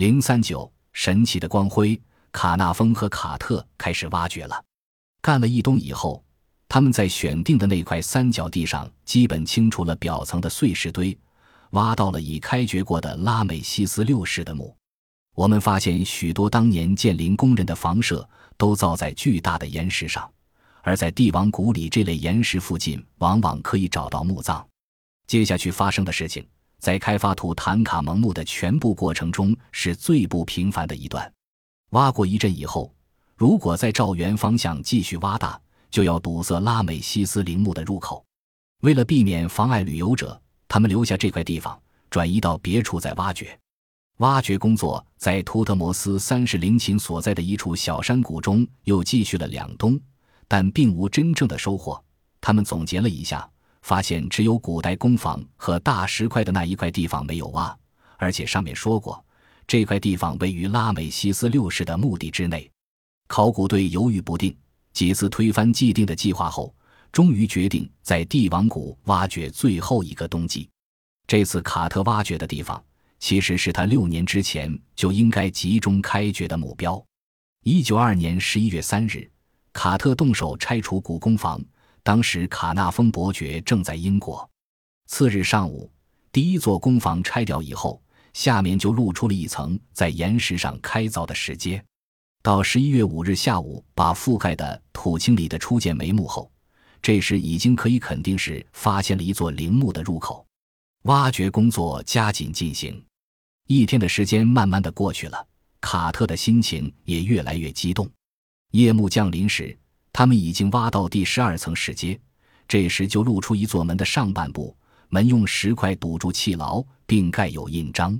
零三九，神奇的光辉！卡纳峰和卡特开始挖掘了。干了一冬以后，他们在选定的那块三角地上基本清除了表层的碎石堆，挖到了已开掘过的拉美西斯六世的墓。我们发现许多当年建陵工人的房舍都造在巨大的岩石上，而在帝王谷里这类岩石附近，往往可以找到墓葬。接下去发生的事情，在开发图坦卡蒙墓的全部过程中是最不平凡的一段。挖过一阵以后，如果再照原方向继续挖大，就要堵塞拉美西斯陵墓的入口。为了避免妨碍旅游者，他们留下这块地方，转移到别处再挖掘。挖掘工作在图特摩斯三世陵寝所在的一处小山谷中又继续了两冬，但并无真正的收获。他们总结了一下，发现只有古代工坊和大石块的那一块地方没有挖，而且上面说过。这块地方位于拉美西斯六世的墓地之内，考古队犹豫不定，几次推翻既定的计划后，终于决定在帝王谷挖掘最后一个冬季。这次卡特挖掘的地方，其实是他六年之前就应该集中开掘的目标。一九二年十一月三日，卡特动手拆除古工坊，当时卡纳峰伯爵正在英国。次日上午，第一座工房拆掉以后。下面就露出了一层在岩石上开凿的石阶。到十一月五日下午，把覆盖的土清理的初见眉目后，这时已经可以肯定是发现了一座陵墓的入口。挖掘工作加紧进行，一天的时间慢慢的过去了，卡特的心情也越来越激动。夜幕降临时，他们已经挖到第十二层石阶，这时就露出一座门的上半部。门用石块堵住气牢，并盖有印章。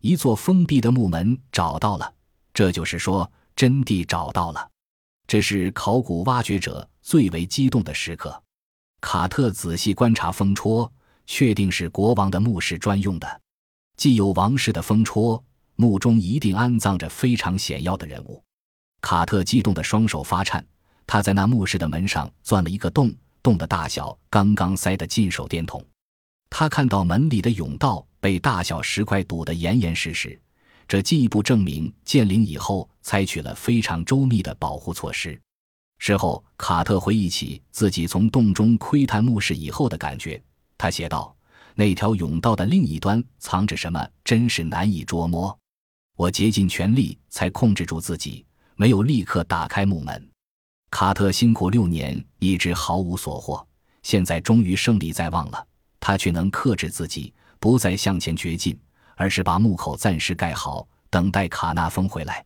一座封闭的木门找到了，这就是说真谛找到了。这是考古挖掘者最为激动的时刻。卡特仔细观察封戳，确定是国王的墓室专用的。既有王室的封戳，墓中一定安葬着非常显要的人物。卡特激动的双手发颤，他在那墓室的门上钻了一个洞，洞的大小刚刚塞得进手电筒。他看到门里的甬道被大小石块堵得严严实实，这进一步证明建陵以后采取了非常周密的保护措施。事后，卡特回忆起自己从洞中窥探墓室以后的感觉，他写道：“那条甬道的另一端藏着什么，真是难以捉摸。我竭尽全力才控制住自己，没有立刻打开木门。卡特辛苦六年，一直毫无所获，现在终于胜利在望了。”他却能克制自己，不再向前掘进，而是把墓口暂时盖好，等待卡纳峰回来。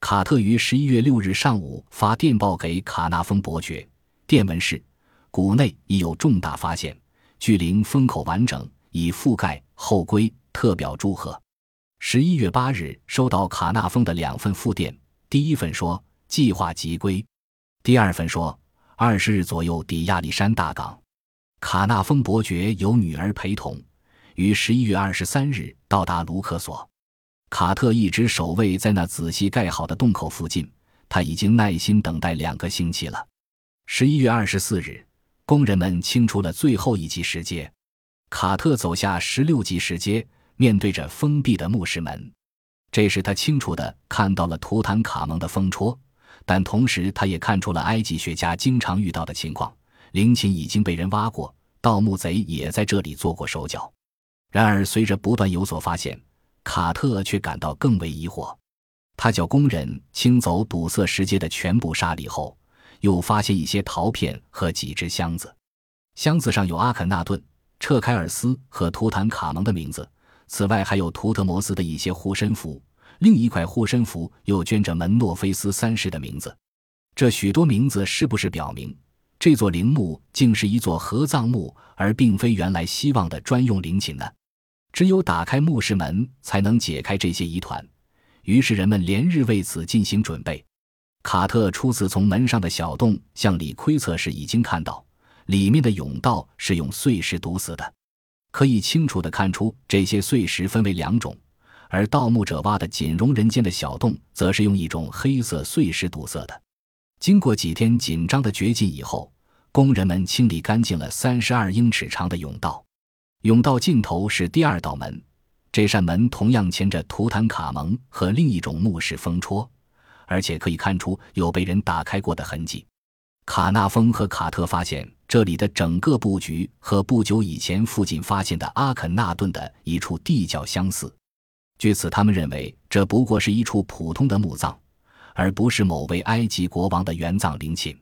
卡特于十一月六日上午发电报给卡纳峰伯爵，电文是：谷内已有重大发现，巨灵封口完整，已覆盖，后归，特表祝贺。十一月八日收到卡纳峰的两份复电，第一份说计划即归，第二份说二十日左右抵亚历山大港。卡纳丰伯爵有女儿陪同，于十一月二十三日到达卢克索。卡特一直守卫在那仔细盖好的洞口附近，他已经耐心等待两个星期了。十一月二十四日，工人们清除了最后一级石阶，卡特走下十六级石阶，面对着封闭的墓室门。这时他清楚地看到了图坦卡蒙的封戳，但同时他也看出了埃及学家经常遇到的情况。陵寝已经被人挖过，盗墓贼也在这里做过手脚。然而，随着不断有所发现，卡特却感到更为疑惑。他叫工人清走堵塞石阶的全部沙砾后，又发现一些陶片和几只箱子。箱子上有阿肯纳顿、彻凯尔斯和图坦卡蒙的名字，此外还有图特摩斯的一些护身符。另一块护身符又镌着门诺菲斯三世的名字。这许多名字是不是表明？这座陵墓竟是一座合葬墓，而并非原来希望的专用陵寝呢？只有打开墓室门，才能解开这些疑团。于是人们连日为此进行准备。卡特初次从门上的小洞向里窥测时，已经看到里面的甬道是用碎石堵死的。可以清楚地看出，这些碎石分为两种，而盗墓者挖的仅容人间的小洞，则是用一种黑色碎石堵塞的。经过几天紧张的掘进以后，工人们清理干净了三十二英尺长的甬道。甬道尽头是第二道门，这扇门同样钳着图坦卡蒙和另一种墓室封戳，而且可以看出有被人打开过的痕迹。卡纳峰和卡特发现，这里的整个布局和不久以前附近发现的阿肯纳顿的一处地窖相似。据此，他们认为这不过是一处普通的墓葬，而不是某位埃及国王的原葬陵寝。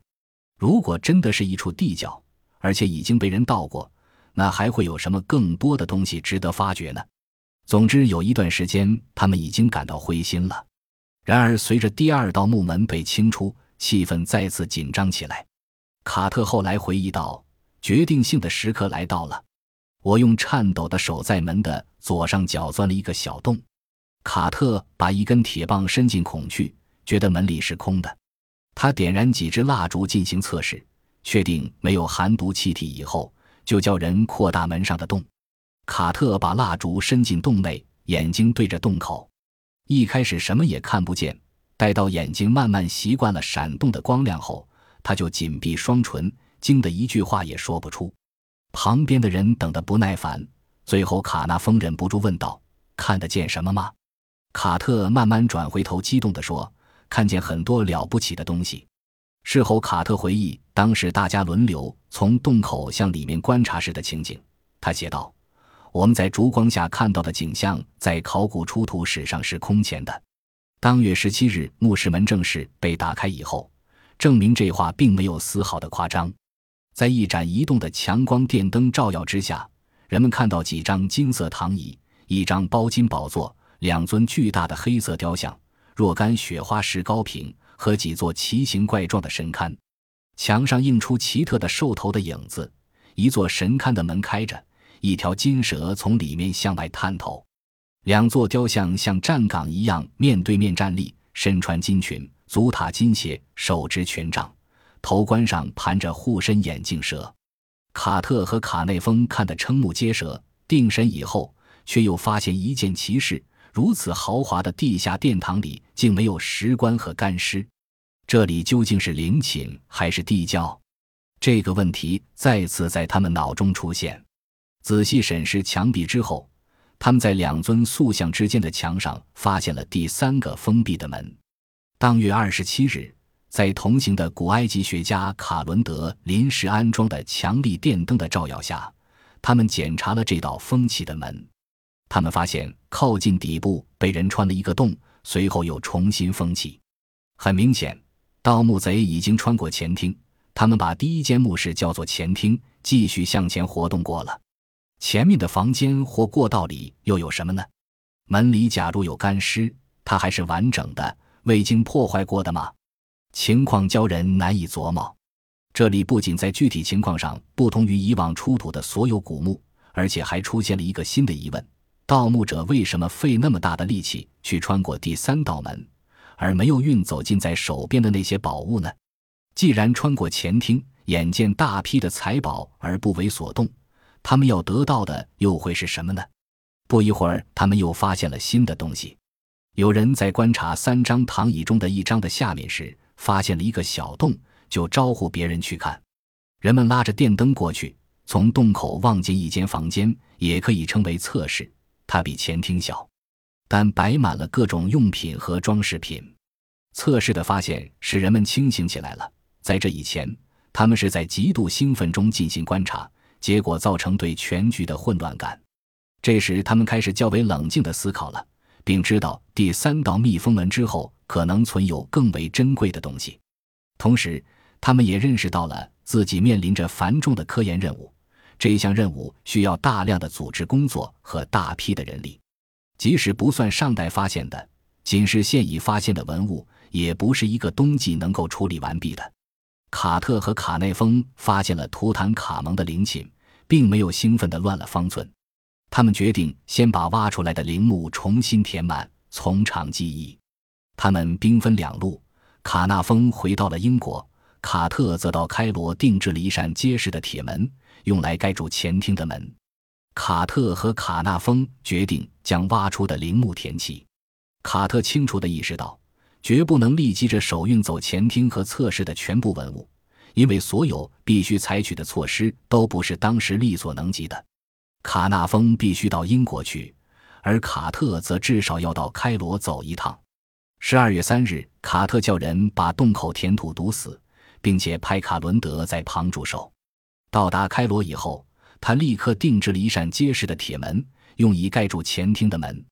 如果真的是一处地窖，而且已经被人盗过，那还会有什么更多的东西值得发掘呢？总之，有一段时间，他们已经感到灰心了。然而，随着第二道木门被清出，气氛再次紧张起来。卡特后来回忆道：“决定性的时刻来到了，我用颤抖的手在门的左上角钻了一个小洞。卡特把一根铁棒伸进孔去，觉得门里是空的。他点燃几支蜡烛进行测试，确定没有含毒气体以后，就叫人扩大门上的洞。卡特把蜡烛伸进洞内，眼睛对着洞口。一开始什么也看不见。”待到眼睛慢慢习惯了闪动的光亮后，他就紧闭双唇，惊得一句话也说不出。旁边的人等得不耐烦，最后卡纳峰忍不住问道：“看得见什么吗？”卡特慢慢转回头，激动地说：“看见很多了不起的东西。”事后，卡特回忆当时大家轮流从洞口向里面观察时的情景。他写道：“我们在烛光下看到的景象，在考古出土史上是空前的。”当月十七日，墓室门正式被打开以后，证明这话并没有丝毫的夸张。在一盏移动的强光电灯照耀之下，人们看到几张金色躺椅、一张包金宝座、两尊巨大的黑色雕像、若干雪花石膏瓶和几座奇形怪状的神龛。墙上映出奇特的兽头的影子。一座神龛的门开着，一条金蛇从里面向外探头。两座雕像像站岗一样面对面站立，身穿金裙，足踏金鞋，手执权杖，头冠上盘着护身眼镜蛇。卡特和卡内丰看得瞠目结舌，定神以后，却又发现一件奇事：如此豪华的地下殿堂里竟没有石棺和干尸，这里究竟是陵寝还是地窖？这个问题再次在他们脑中出现。仔细审视墙壁之后。他们在两尊塑像之间的墙上发现了第三个封闭的门。当月二十七日，在同行的古埃及学家卡伦德临时安装的强力电灯的照耀下，他们检查了这道封起的门。他们发现靠近底部被人穿了一个洞，随后又重新封起。很明显，盗墓贼已经穿过前厅。他们把第一间墓室叫做前厅，继续向前活动过了。前面的房间或过道里又有什么呢？门里假如有干尸，它还是完整的，未经破坏过的吗？情况教人难以琢磨。这里不仅在具体情况上不同于以往出土的所有古墓，而且还出现了一个新的疑问：盗墓者为什么费那么大的力气去穿过第三道门，而没有运走近在手边的那些宝物呢？既然穿过前厅，眼见大批的财宝而不为所动。他们要得到的又会是什么呢？不一会儿，他们又发现了新的东西。有人在观察三张躺椅中的一张的下面时，发现了一个小洞，就招呼别人去看。人们拉着电灯过去，从洞口望见一间房间，也可以称为侧室。它比前厅小，但摆满了各种用品和装饰品。侧室的发现使人们清醒起来了。在这以前，他们是在极度兴奋中进行观察。结果造成对全局的混乱感。这时，他们开始较为冷静地思考了，并知道第三道密封门之后可能存有更为珍贵的东西。同时，他们也认识到了自己面临着繁重的科研任务。这项任务需要大量的组织工作和大批的人力。即使不算上代发现的，仅是现已发现的文物，也不是一个冬季能够处理完毕的。卡特和卡内丰发现了图坦卡蒙的陵寝。并没有兴奋地乱了方寸，他们决定先把挖出来的陵墓重新填满，从长计议。他们兵分两路，卡纳峰回到了英国，卡特则到开罗定制了一扇结实的铁门，用来盖住前厅的门。卡特和卡纳峰决定将挖出的陵墓填起。卡特清楚地意识到，绝不能立即着手运走前厅和侧室的全部文物。因为所有必须采取的措施都不是当时力所能及的，卡纳峰必须到英国去，而卡特则至少要到开罗走一趟。十二月三日，卡特叫人把洞口填土堵死，并且派卡伦德在旁驻守。到达开罗以后，他立刻定制了一扇结实的铁门，用以盖住前厅的门。